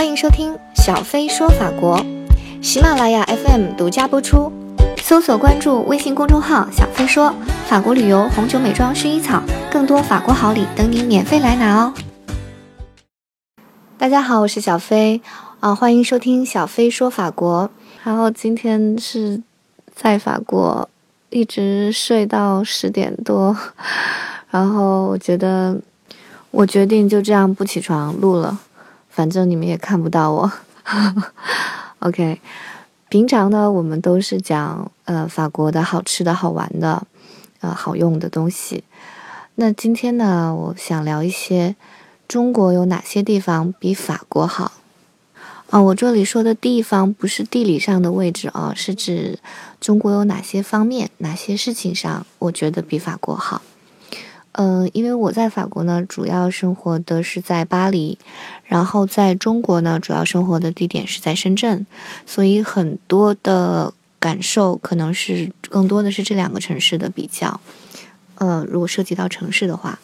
欢迎收听小飞说法国，喜马拉雅 FM 独家播出。搜索关注微信公众号“小飞说法国旅游、红酒、美妆、薰衣草”，更多法国好礼等你免费来拿哦！大家好，我是小飞啊，欢迎收听小飞说法国。然后今天是在法国，一直睡到十点多，然后我觉得我决定就这样不起床录了。反正你们也看不到我，OK。平常呢，我们都是讲呃法国的好吃的好玩的，呃好用的东西。那今天呢，我想聊一些中国有哪些地方比法国好啊？我这里说的地方不是地理上的位置啊，是指中国有哪些方面、哪些事情上，我觉得比法国好。嗯，因为我在法国呢，主要生活的是在巴黎，然后在中国呢，主要生活的地点是在深圳，所以很多的感受可能是更多的是这两个城市的比较。呃，如果涉及到城市的话，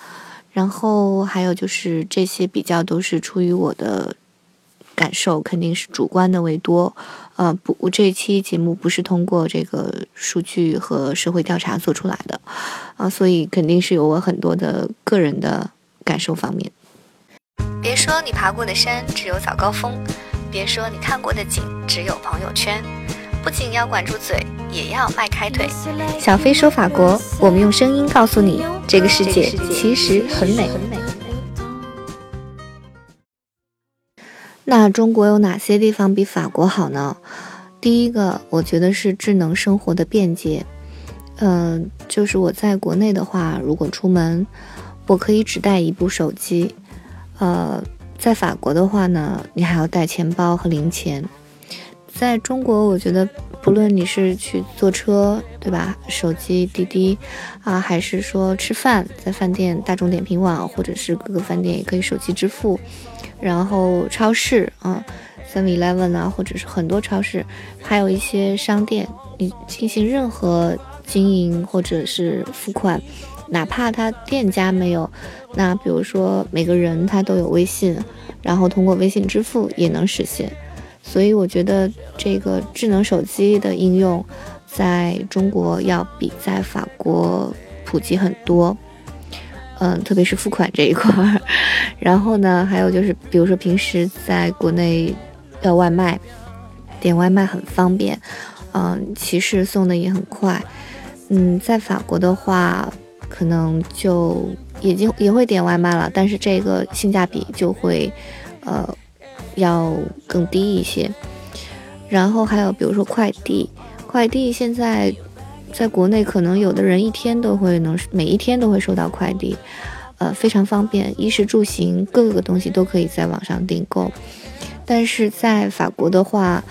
然后还有就是这些比较都是出于我的。感受肯定是主观的为多，呃，不，我这一期节目不是通过这个数据和社会调查做出来的，啊，所以肯定是有我很多的个人的感受方面。别说你爬过的山只有早高峰，别说你看过的景只有朋友圈，不仅要管住嘴，也要迈开腿。小飞说法国，我们用声音告诉你，这个世界其实很美。那中国有哪些地方比法国好呢？第一个，我觉得是智能生活的便捷。嗯，就是我在国内的话，如果出门，我可以只带一部手机。呃，在法国的话呢，你还要带钱包和零钱。在中国，我觉得不论你是去坐车，对吧？手机滴滴啊，还是说吃饭，在饭店大众点评网或者是各个饭店也可以手机支付。然后超市啊，Seven Eleven 啊，或者是很多超市，还有一些商店，你进行任何经营或者是付款，哪怕他店家没有，那比如说每个人他都有微信，然后通过微信支付也能实现。所以我觉得这个智能手机的应用在中国要比在法国普及很多。嗯，特别是付款这一块儿，然后呢，还有就是，比如说平时在国内要外卖，点外卖很方便，嗯，其实送的也很快，嗯，在法国的话，可能就也经也会点外卖了，但是这个性价比就会，呃，要更低一些。然后还有比如说快递，快递现在。在国内，可能有的人一天都会能每一天都会收到快递，呃，非常方便，衣食住行各个东西都可以在网上订购。但是在法国的话，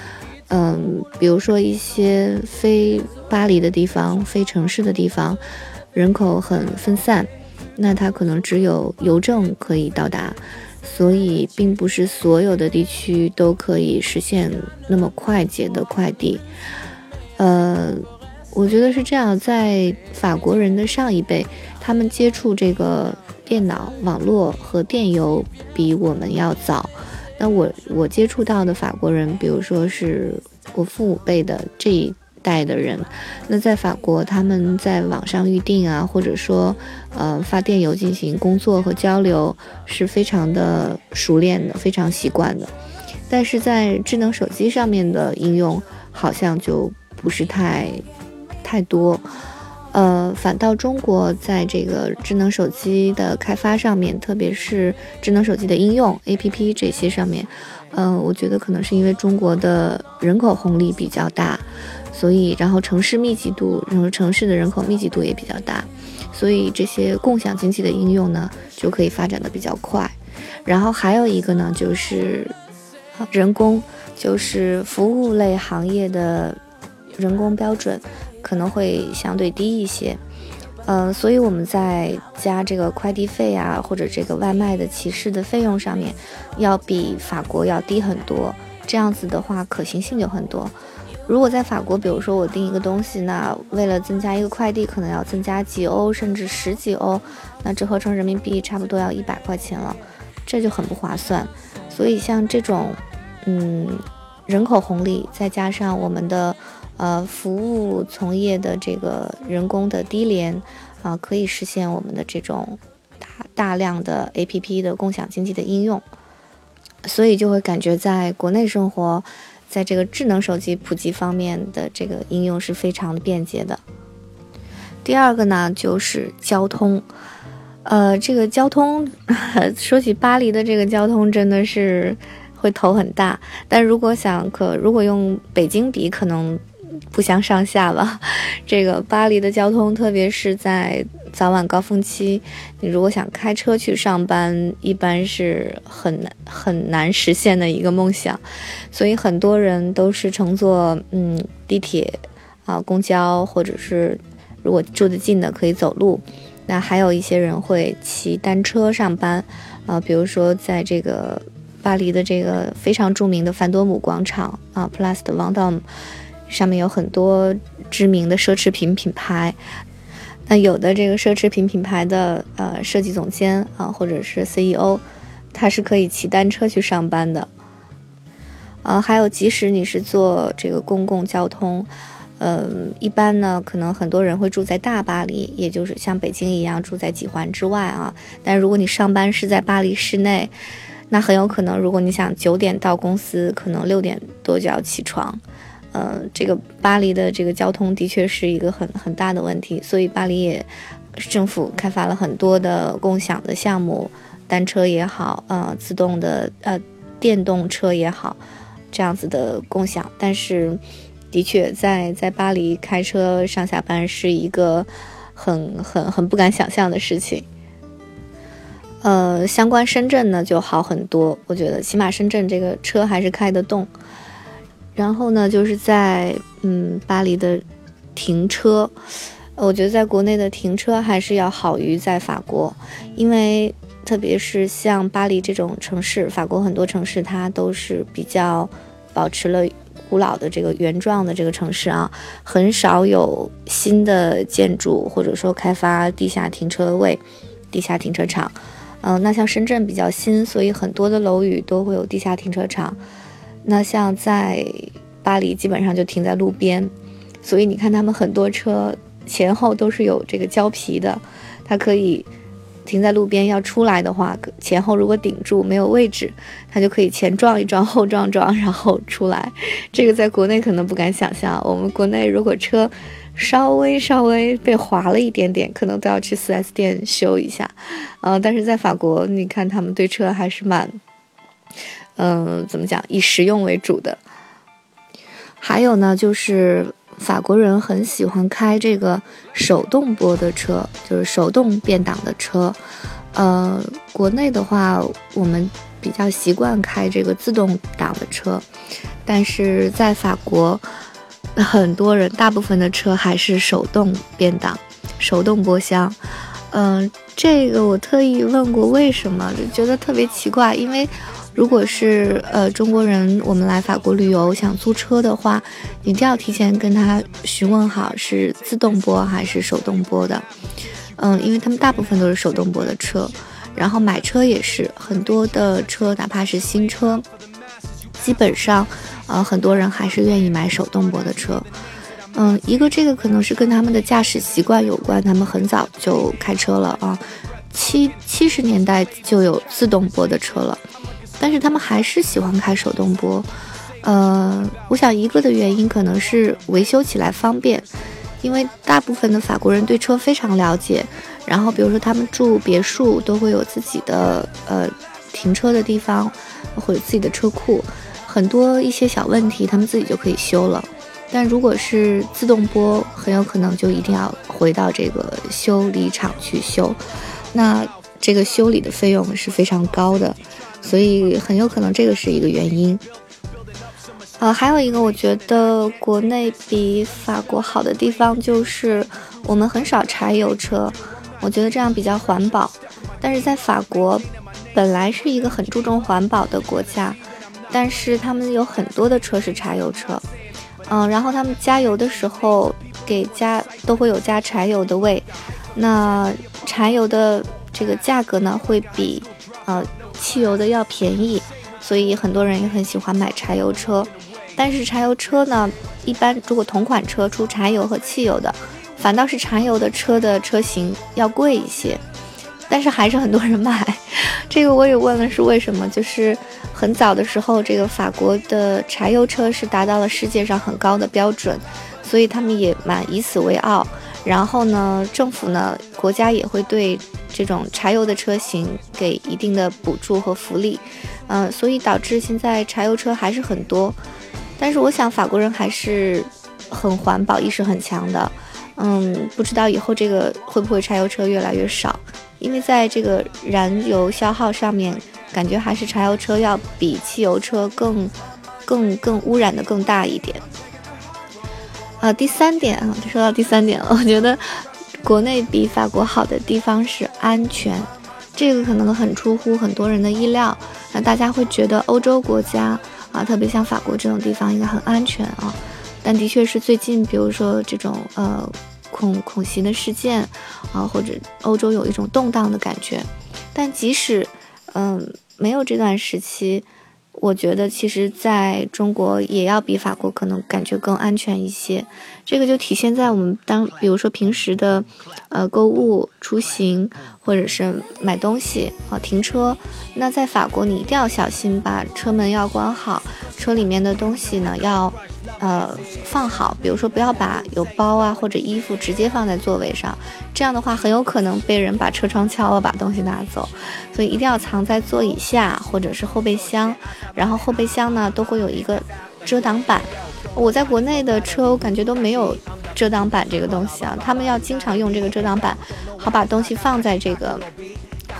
嗯，比如说一些非巴黎的地方、非城市的地方，人口很分散，那它可能只有邮政可以到达，所以并不是所有的地区都可以实现那么快捷的快递，呃。我觉得是这样，在法国人的上一辈，他们接触这个电脑、网络和电邮比我们要早。那我我接触到的法国人，比如说是我父母辈的这一代的人，那在法国他们在网上预订啊，或者说呃发电邮进行工作和交流是非常的熟练的，非常习惯的。但是在智能手机上面的应用好像就不是太。太多，呃，反倒中国在这个智能手机的开发上面，特别是智能手机的应用 APP 这些上面，嗯，我觉得可能是因为中国的人口红利比较大，所以然后城市密集度，然后城市的人口密集度也比较大，所以这些共享经济的应用呢就可以发展的比较快。然后还有一个呢，就是人工，就是服务类行业的人工标准。可能会相对低一些，嗯，所以我们在加这个快递费啊，或者这个外卖的骑士的费用上面，要比法国要低很多。这样子的话，可行性就很多。如果在法国，比如说我订一个东西，那为了增加一个快递，可能要增加几欧，甚至十几欧，那折合成人民币差不多要一百块钱了，这就很不划算。所以像这种嗯人口红利，再加上我们的呃服务从业的这个人工的低廉啊，可以实现我们的这种大大量的 A P P 的共享经济的应用，所以就会感觉在国内生活，在这个智能手机普及方面的这个应用是非常便捷的。第二个呢，就是交通。呃，这个交通，说起巴黎的这个交通，真的是会头很大。但如果想可，如果用北京比，可能不相上下吧。这个巴黎的交通，特别是在早晚高峰期，你如果想开车去上班，一般是很难很难实现的一个梦想。所以很多人都是乘坐嗯地铁啊、公交，或者是如果住得近的可以走路。那还有一些人会骑单车上班，啊，比如说在这个巴黎的这个非常著名的范多姆广场啊，Place de Vendôme，上面有很多知名的奢侈品品牌。那有的这个奢侈品品牌的呃设计总监啊，或者是 CEO，他是可以骑单车去上班的。呃，还有即使你是坐这个公共交通。嗯，一般呢，可能很多人会住在大巴黎，也就是像北京一样住在几环之外啊。但如果你上班是在巴黎市内，那很有可能，如果你想九点到公司，可能六点多就要起床。呃，这个巴黎的这个交通的确是一个很很大的问题，所以巴黎也政府开发了很多的共享的项目，单车也好，呃，自动的呃电动车也好，这样子的共享，但是。的确，在在巴黎开车上下班是一个很很很不敢想象的事情。呃，相关深圳呢就好很多，我觉得起码深圳这个车还是开得动。然后呢，就是在嗯巴黎的停车，我觉得在国内的停车还是要好于在法国，因为特别是像巴黎这种城市，法国很多城市它都是比较保持了。古老的这个原状的这个城市啊，很少有新的建筑，或者说开发地下停车位、地下停车场。嗯，那像深圳比较新，所以很多的楼宇都会有地下停车场。那像在巴黎，基本上就停在路边，所以你看他们很多车前后都是有这个胶皮的，它可以。停在路边要出来的话，前后如果顶住没有位置，它就可以前撞一撞，后撞撞，然后出来。这个在国内可能不敢想象。我们国内如果车稍微稍微被划了一点点，可能都要去 4S 店修一下。呃，但是在法国，你看他们对车还是蛮，嗯，怎么讲，以实用为主的。还有呢，就是。法国人很喜欢开这个手动波的车，就是手动变档的车。呃，国内的话，我们比较习惯开这个自动挡的车，但是在法国，很多人大部分的车还是手动变档、手动波箱。嗯，这个我特意问过为什么，就觉得特别奇怪，因为。如果是呃中国人，我们来法国旅游想租车的话，一定要提前跟他询问好是自动波还是手动波的，嗯，因为他们大部分都是手动波的车，然后买车也是很多的车，哪怕是新车，基本上，呃，很多人还是愿意买手动波的车，嗯，一个这个可能是跟他们的驾驶习惯有关，他们很早就开车了啊，七七十年代就有自动波的车了。但是他们还是喜欢开手动波，呃，我想一个的原因可能是维修起来方便，因为大部分的法国人对车非常了解，然后比如说他们住别墅都会有自己的呃停车的地方，或者自己的车库，很多一些小问题他们自己就可以修了。但如果是自动波，很有可能就一定要回到这个修理厂去修，那这个修理的费用是非常高的。所以很有可能这个是一个原因，呃，还有一个我觉得国内比法国好的地方就是我们很少柴油车，我觉得这样比较环保。但是在法国，本来是一个很注重环保的国家，但是他们有很多的车是柴油车，嗯，然后他们加油的时候给加都会有加柴油的位，那柴油的这个价格呢会比呃。汽油的要便宜，所以很多人也很喜欢买柴油车。但是柴油车呢，一般如果同款车出柴油和汽油的，反倒是柴油的车的车型要贵一些。但是还是很多人买，这个我也问了是为什么？就是很早的时候，这个法国的柴油车是达到了世界上很高的标准，所以他们也蛮以此为傲。然后呢，政府呢，国家也会对这种柴油的车型给一定的补助和福利，嗯，所以导致现在柴油车还是很多。但是我想法国人还是很环保意识很强的，嗯，不知道以后这个会不会柴油车越来越少。因为在这个燃油消耗上面，感觉还是柴油车要比汽油车更、更、更污染的更大一点。啊，第三点啊，说到第三点了，我觉得国内比法国好的地方是安全，这个可能很出乎很多人的意料。那大家会觉得欧洲国家啊，特别像法国这种地方应该很安全啊，但的确是最近，比如说这种呃。恐恐袭的事件，啊，或者欧洲有一种动荡的感觉，但即使，嗯，没有这段时期，我觉得其实在中国也要比法国可能感觉更安全一些。这个就体现在我们当，比如说平时的，呃，购物、出行，或者是买东西啊，停车，那在法国你一定要小心，把车门要关好，车里面的东西呢要。呃，放好，比如说不要把有包啊或者衣服直接放在座位上，这样的话很有可能被人把车窗敲了，把东西拿走。所以一定要藏在座椅下或者是后备箱，然后后备箱呢都会有一个遮挡板。我在国内的车，我感觉都没有遮挡板这个东西啊，他们要经常用这个遮挡板，好把东西放在这个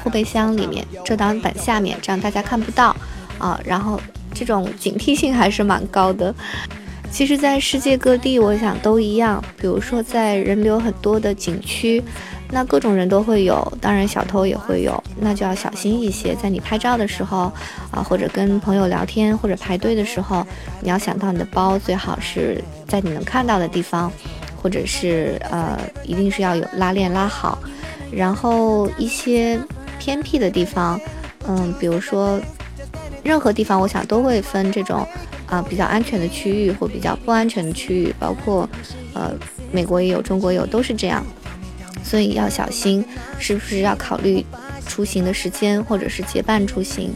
后备箱里面，遮挡板下面，这样大家看不到啊。然后这种警惕性还是蛮高的。其实，在世界各地，我想都一样。比如说，在人流很多的景区，那各种人都会有，当然小偷也会有，那就要小心一些。在你拍照的时候，啊，或者跟朋友聊天，或者排队的时候，你要想到你的包最好是在你能看到的地方，或者是呃，一定是要有拉链拉好。然后一些偏僻的地方，嗯，比如说任何地方，我想都会分这种。啊，比较安全的区域或比较不安全的区域，包括，呃，美国也有，中国有，都是这样，所以要小心，是不是要考虑出行的时间，或者是结伴出行。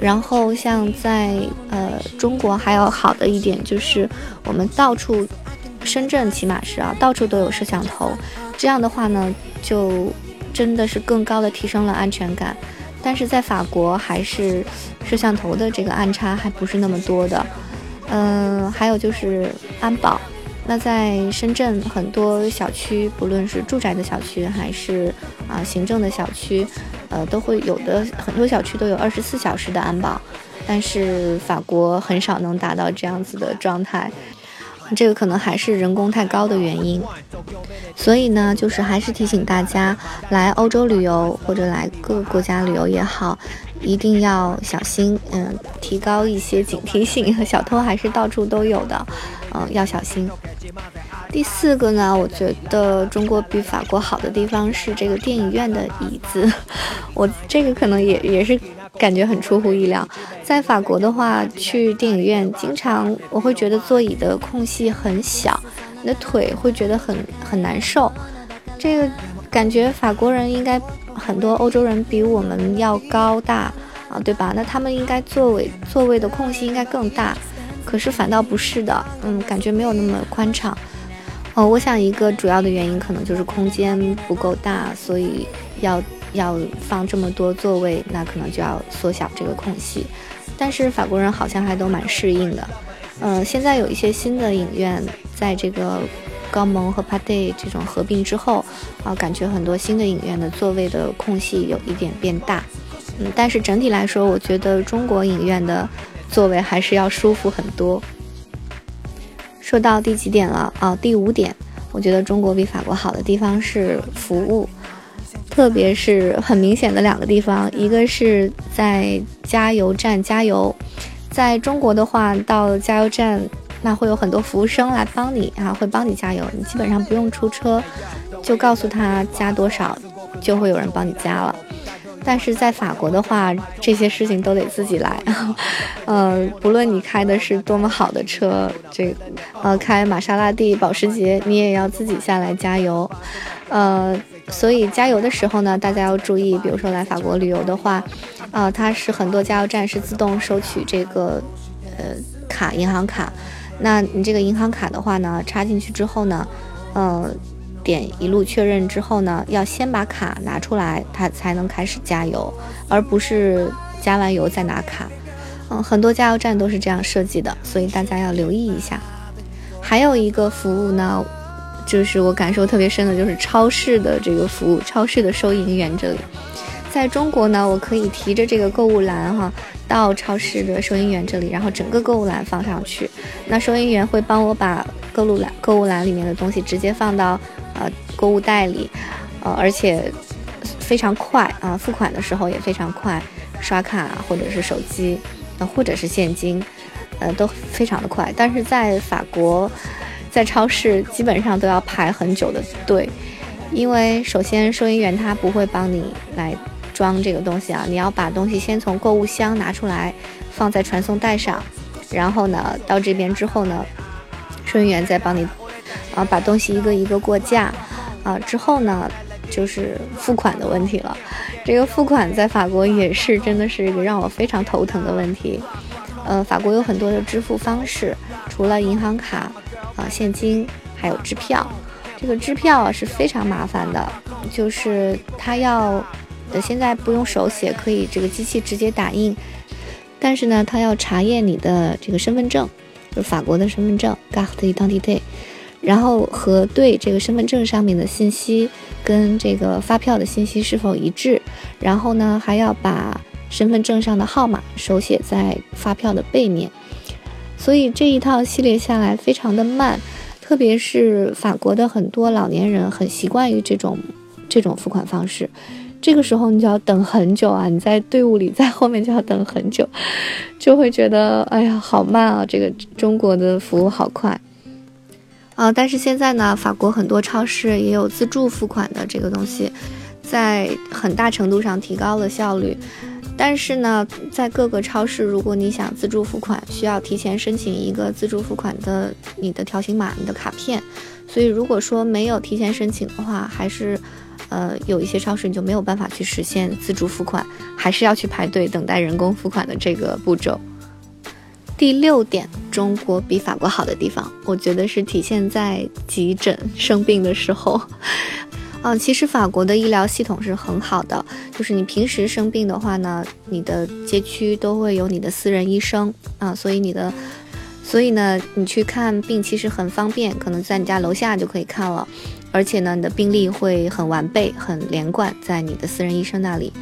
然后像在呃中国还有好的一点就是，我们到处，深圳起码是啊，到处都有摄像头，这样的话呢，就真的是更高的提升了安全感。但是在法国还是摄像头的这个暗差还不是那么多的，嗯，还有就是安保。那在深圳很多小区，不论是住宅的小区还是啊行政的小区，呃，都会有的很多小区都有二十四小时的安保，但是法国很少能达到这样子的状态。这个可能还是人工太高的原因，所以呢，就是还是提醒大家，来欧洲旅游或者来各个国家旅游也好，一定要小心，嗯，提高一些警惕性。小偷还是到处都有的，嗯，要小心。第四个呢，我觉得中国比法国好的地方是这个电影院的椅子，我这个可能也也是。感觉很出乎意料，在法国的话，去电影院经常我会觉得座椅的空隙很小，你的腿会觉得很很难受。这个感觉法国人应该很多欧洲人比我们要高大啊，对吧？那他们应该座位座位的空隙应该更大，可是反倒不是的，嗯，感觉没有那么宽敞。哦，我想一个主要的原因可能就是空间不够大，所以要。要放这么多座位，那可能就要缩小这个空隙。但是法国人好像还都蛮适应的。嗯，现在有一些新的影院，在这个高蒙和帕蒂这种合并之后，啊，感觉很多新的影院的座位的空隙有一点变大。嗯，但是整体来说，我觉得中国影院的座位还是要舒服很多。说到第几点了？哦，第五点，我觉得中国比法国好的地方是服务。特别是很明显的两个地方，一个是在加油站加油，在中国的话，到加油站那会有很多服务生来帮你啊，会帮你加油，你基本上不用出车，就告诉他加多少，就会有人帮你加了。但是在法国的话，这些事情都得自己来。呃，不论你开的是多么好的车，这呃开玛莎拉蒂、保时捷，你也要自己下来加油。呃，所以加油的时候呢，大家要注意，比如说来法国旅游的话，啊，它是很多加油站是自动收取这个呃卡，银行卡。那你这个银行卡的话呢，插进去之后呢，呃，点一路确认之后呢，要先把卡拿出来，它才能开始加油，而不是加完油再拿卡。嗯，很多加油站都是这样设计的，所以大家要留意一下。还有一个服务呢，就是我感受特别深的，就是超市的这个服务，超市的收银员这里。在中国呢，我可以提着这个购物篮哈，到超市的收银员这里，然后整个购物篮放上去。那收银员会帮我把购物篮购物篮里面的东西直接放到呃购物袋里，呃，而且非常快啊，付款的时候也非常快，刷卡或者是手机，呃或者是现金，呃都非常的快。但是在法国，在超市基本上都要排很久的队，因为首先收银员他不会帮你来。装这个东西啊，你要把东西先从购物箱拿出来，放在传送带上，然后呢，到这边之后呢，收银员再帮你啊把东西一个一个过架啊，之后呢就是付款的问题了。这个付款在法国也是真的是一个让我非常头疼的问题。呃，法国有很多的支付方式，除了银行卡啊、现金，还有支票。这个支票是非常麻烦的，就是它要。呃现在不用手写，可以这个机器直接打印。但是呢，它要查验你的这个身份证，就是法国的身份证 g a r d i d e n t i t y 然后核对这个身份证上面的信息跟这个发票的信息是否一致。然后呢，还要把身份证上的号码手写在发票的背面。所以这一套系列下来非常的慢，特别是法国的很多老年人很习惯于这种这种付款方式。这个时候你就要等很久啊！你在队伍里，在后面就要等很久，就会觉得哎呀，好慢啊！这个中国的服务好快啊！但是现在呢，法国很多超市也有自助付款的这个东西，在很大程度上提高了效率。但是呢，在各个超市，如果你想自助付款，需要提前申请一个自助付款的你的条形码、你的卡片。所以如果说没有提前申请的话，还是。呃，有一些超市你就没有办法去实现自助付款，还是要去排队等待人工付款的这个步骤。第六点，中国比法国好的地方，我觉得是体现在急诊生病的时候。啊，其实法国的医疗系统是很好的，就是你平时生病的话呢，你的街区都会有你的私人医生啊，所以你的，所以呢，你去看病其实很方便，可能在你家楼下就可以看了。而且呢，你的病历会很完备、很连贯，在你的私人医生那里。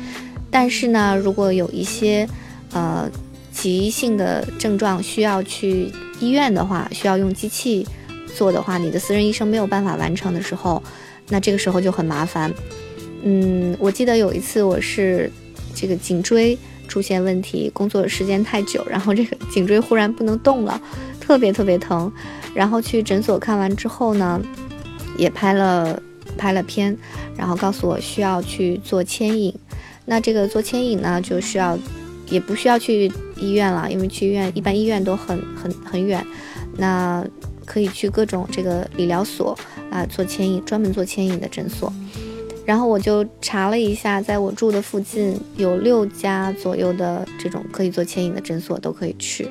但是呢，如果有一些呃急性的症状需要去医院的话，需要用机器做的话，你的私人医生没有办法完成的时候，那这个时候就很麻烦。嗯，我记得有一次我是这个颈椎出现问题，工作时间太久，然后这个颈椎忽然不能动了，特别特别疼。然后去诊所看完之后呢。也拍了拍了片，然后告诉我需要去做牵引。那这个做牵引呢，就需要也不需要去医院了，因为去医院一般医院都很很很远。那可以去各种这个理疗所啊做牵引，专门做牵引的诊所。然后我就查了一下，在我住的附近有六家左右的这种可以做牵引的诊所，都可以去。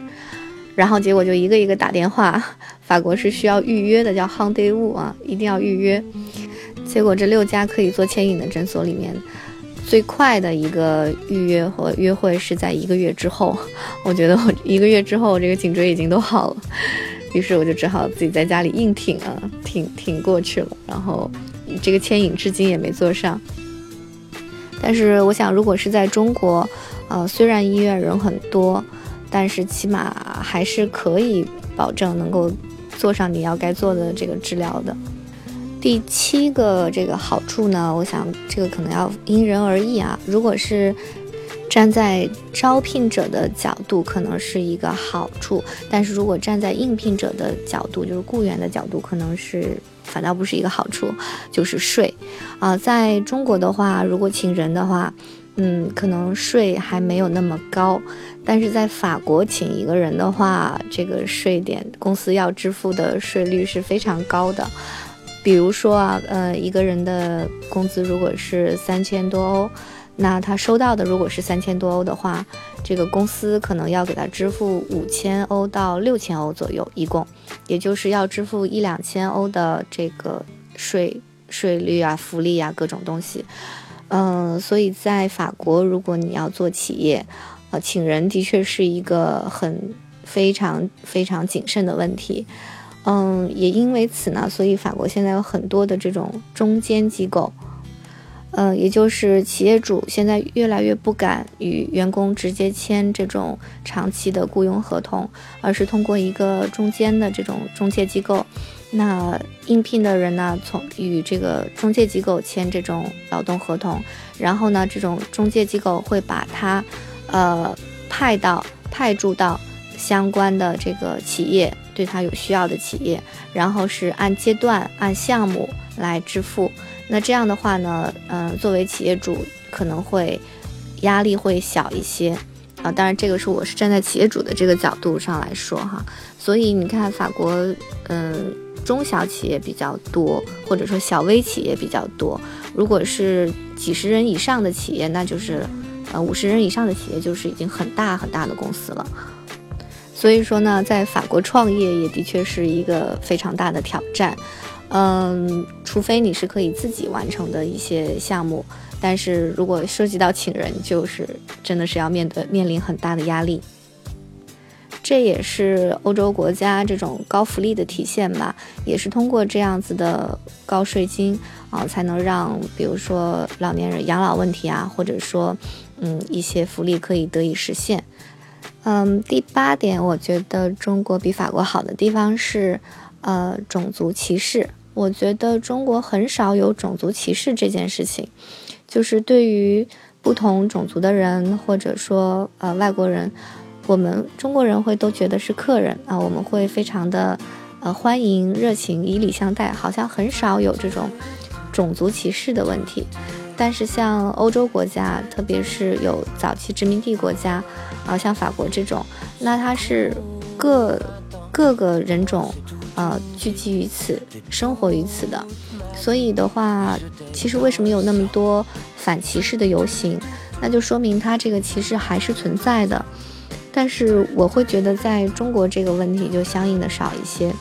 然后结果就一个一个打电话，法国是需要预约的，叫 Rendezvous 啊，一定要预约。结果这六家可以做牵引的诊所里面，最快的一个预约和约会是在一个月之后。我觉得我一个月之后这个颈椎已经都好了，于是我就只好自己在家里硬挺啊，挺挺过去了。然后这个牵引至今也没做上。但是我想，如果是在中国，呃，虽然医院人很多。但是起码还是可以保证能够做上你要该做的这个治疗的。第七个这个好处呢，我想这个可能要因人而异啊。如果是站在招聘者的角度，可能是一个好处；但是如果站在应聘者的角度，就是雇员的角度，可能是反倒不是一个好处，就是税啊。在中国的话，如果请人的话，嗯，可能税还没有那么高。但是在法国请一个人的话，这个税点公司要支付的税率是非常高的。比如说啊，呃，一个人的工资如果是三千多欧，那他收到的如果是三千多欧的话，这个公司可能要给他支付五千欧到六千欧左右，一共，也就是要支付一两千欧的这个税税率啊、福利啊各种东西。嗯，所以在法国，如果你要做企业，呃，请人的确是一个很非常非常谨慎的问题。嗯，也因为此呢，所以法国现在有很多的这种中间机构，呃，也就是企业主现在越来越不敢与员工直接签这种长期的雇佣合同，而是通过一个中间的这种中介机构，那应聘的人呢，从与这个中介机构签这种劳动合同，然后呢，这种中介机构会把他，呃，派到派驻到相关的这个企业。对他有需要的企业，然后是按阶段、按项目来支付。那这样的话呢，嗯，作为企业主可能会压力会小一些啊。当然，这个是我是站在企业主的这个角度上来说哈。所以你看，法国嗯，中小企业比较多，或者说小微企业比较多。如果是几十人以上的企业，那就是呃五十人以上的企业，就是已经很大很大的公司了。所以说呢，在法国创业也的确是一个非常大的挑战，嗯，除非你是可以自己完成的一些项目，但是如果涉及到请人，就是真的是要面对面临很大的压力。这也是欧洲国家这种高福利的体现吧，也是通过这样子的高税金啊，才能让比如说老年人养老问题啊，或者说嗯一些福利可以得以实现。嗯，第八点，我觉得中国比法国好的地方是，呃，种族歧视。我觉得中国很少有种族歧视这件事情，就是对于不同种族的人，或者说呃外国人，我们中国人会都觉得是客人啊，我们会非常的呃欢迎、热情、以礼相待，好像很少有这种种族歧视的问题。但是像欧洲国家，特别是有早期殖民地国家，啊，像法国这种，那它是各各个人种，呃，聚集于此，生活于此的。所以的话，其实为什么有那么多反歧视的游行，那就说明它这个歧视还是存在的。但是我会觉得，在中国这个问题就相应的少一些。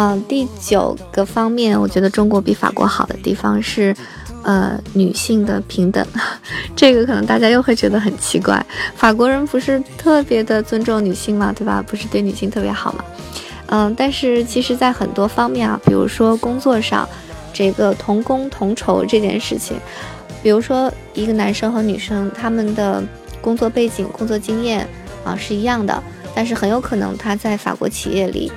嗯，第九个方面，我觉得中国比法国好的地方是。呃，女性的平等，这个可能大家又会觉得很奇怪。法国人不是特别的尊重女性吗？对吧？不是对女性特别好吗？嗯，但是其实，在很多方面啊，比如说工作上，这个同工同酬这件事情，比如说一个男生和女生他们的工作背景、工作经验啊是一样的，但是很有可能他在法国企业里，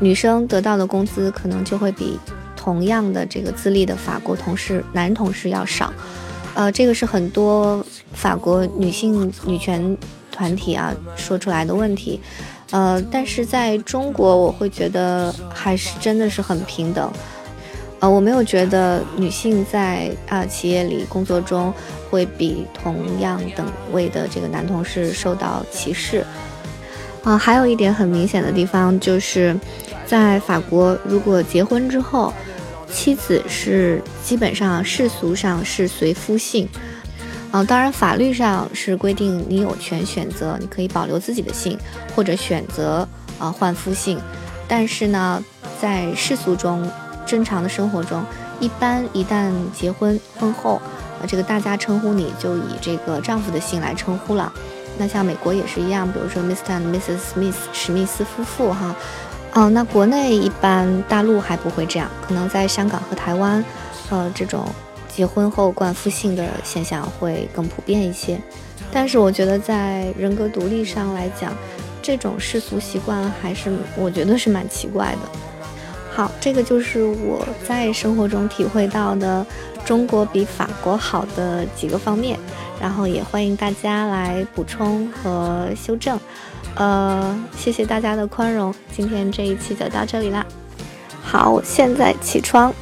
女生得到的工资可能就会比。同样的这个资历的法国同事，男同事要少，呃，这个是很多法国女性女权团体啊说出来的问题，呃，但是在中国，我会觉得还是真的是很平等，呃，我没有觉得女性在啊企业里工作中会比同样等位的这个男同事受到歧视，啊，还有一点很明显的地方就是，在法国，如果结婚之后。妻子是基本上世俗上是随夫姓，啊，当然法律上是规定你有权选择，你可以保留自己的姓或者选择啊换夫姓，但是呢，在世俗中正常的生活中，一般一旦结婚婚后，啊，这个大家称呼你就以这个丈夫的姓来称呼了。那像美国也是一样，比如说 Mr. and Mrs. Smith 史密斯夫妇哈。哦，那国内一般大陆还不会这样，可能在香港和台湾，呃，这种结婚后冠夫姓的现象会更普遍一些。但是我觉得在人格独立上来讲，这种世俗习惯还是我觉得是蛮奇怪的。好，这个就是我在生活中体会到的中国比法国好的几个方面，然后也欢迎大家来补充和修正。呃，谢谢大家的宽容，今天这一期就到这里啦。好，现在起床。